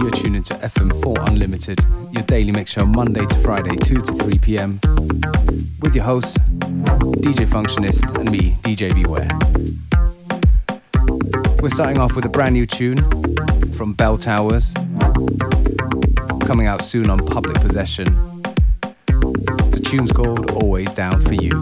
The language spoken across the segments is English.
you're tuning to FM4 Unlimited, your daily mix show Monday to Friday, 2 to 3 p.m. with your hosts, DJ Functionist and me, DJ Beware. We're starting off with a brand new tune from Bell Towers, coming out soon on Public Possession. The tune's called Always Down for You.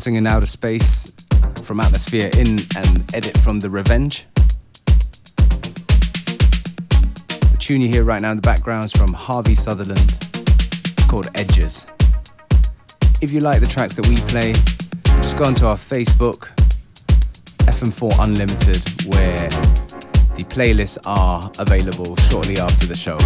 Dancing in Outer Space from Atmosfear in and edit from The Revenge. The tune you hear right now in the background is from Harvey Sutherland. It's called Edges. If you like the tracks that we play, just go onto our Facebook, FM4 Unlimited, where the playlists are available shortly after the show.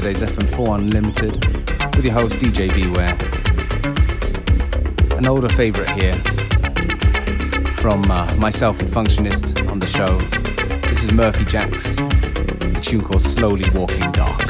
Today's FM4 Unlimited with your host DJ Beware. An older favourite here from uh, myself and Functionist on the show. This is Murphy Jax, a tune called Slowly Walking Dark.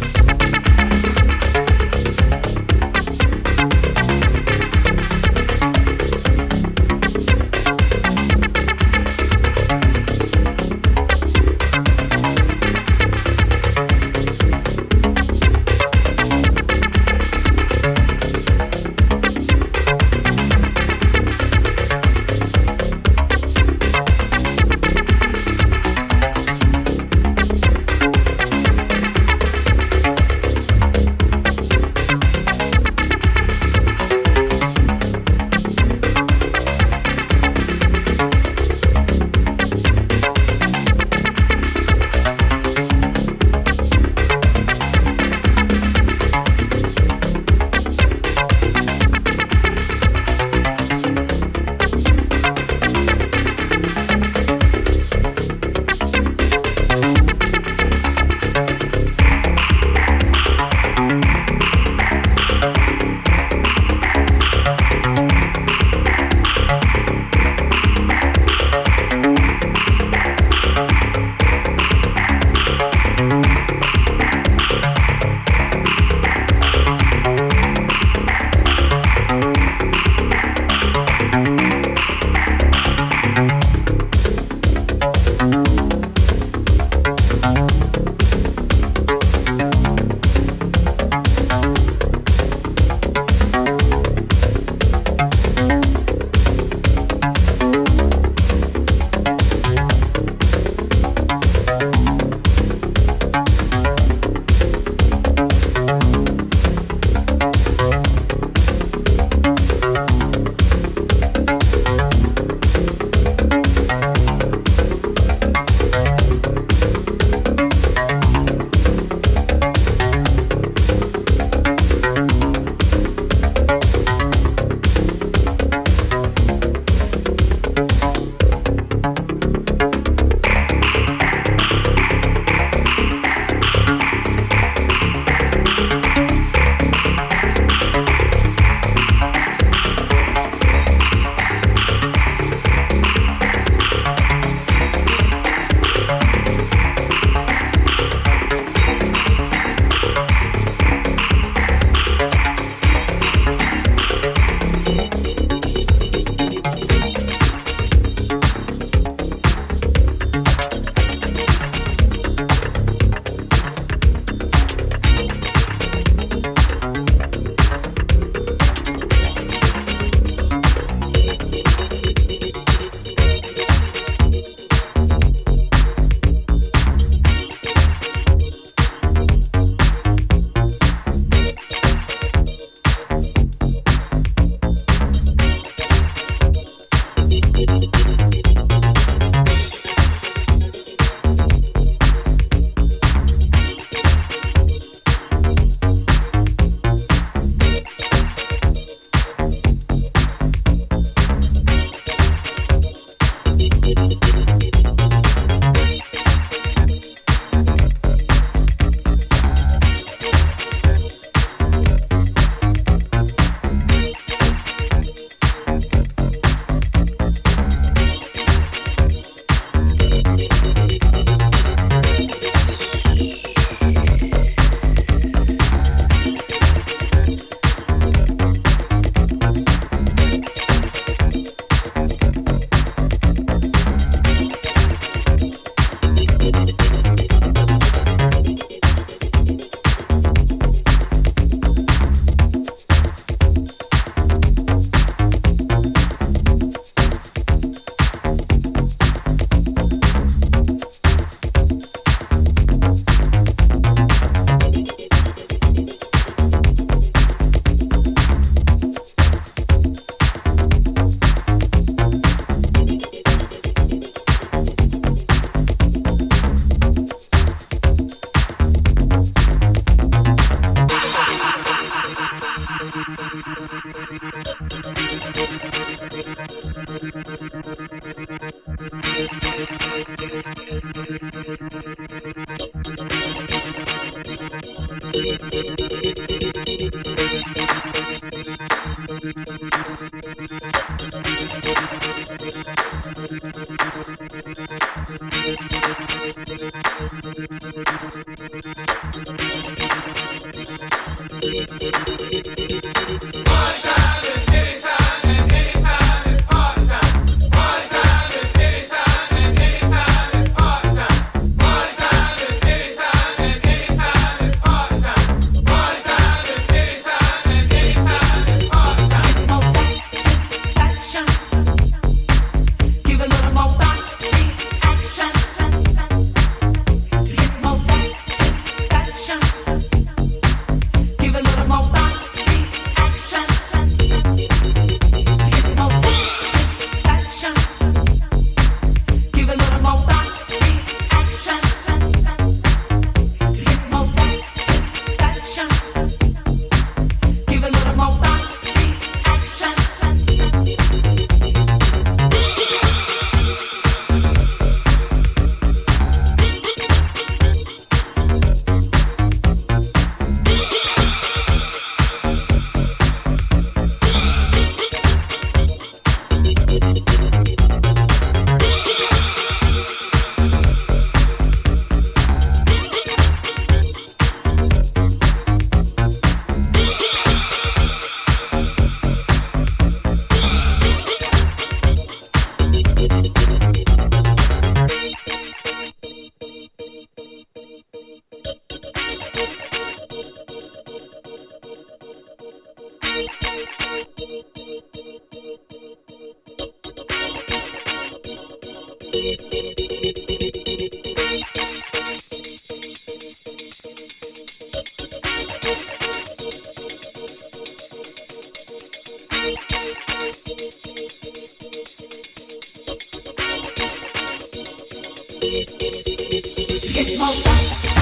Get more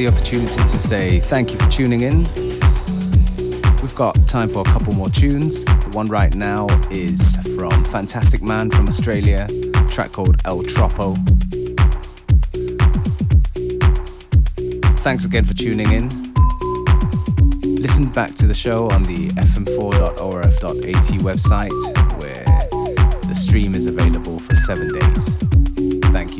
the opportunity to say thank you for tuning in. We've got time for a couple more tunes. The one right now is from Fantastic Man from Australia, track called El Tropo. Thanks again for tuning in. Listen back to the show on the fm4.orf.at website where the stream is available for seven days. Thank you.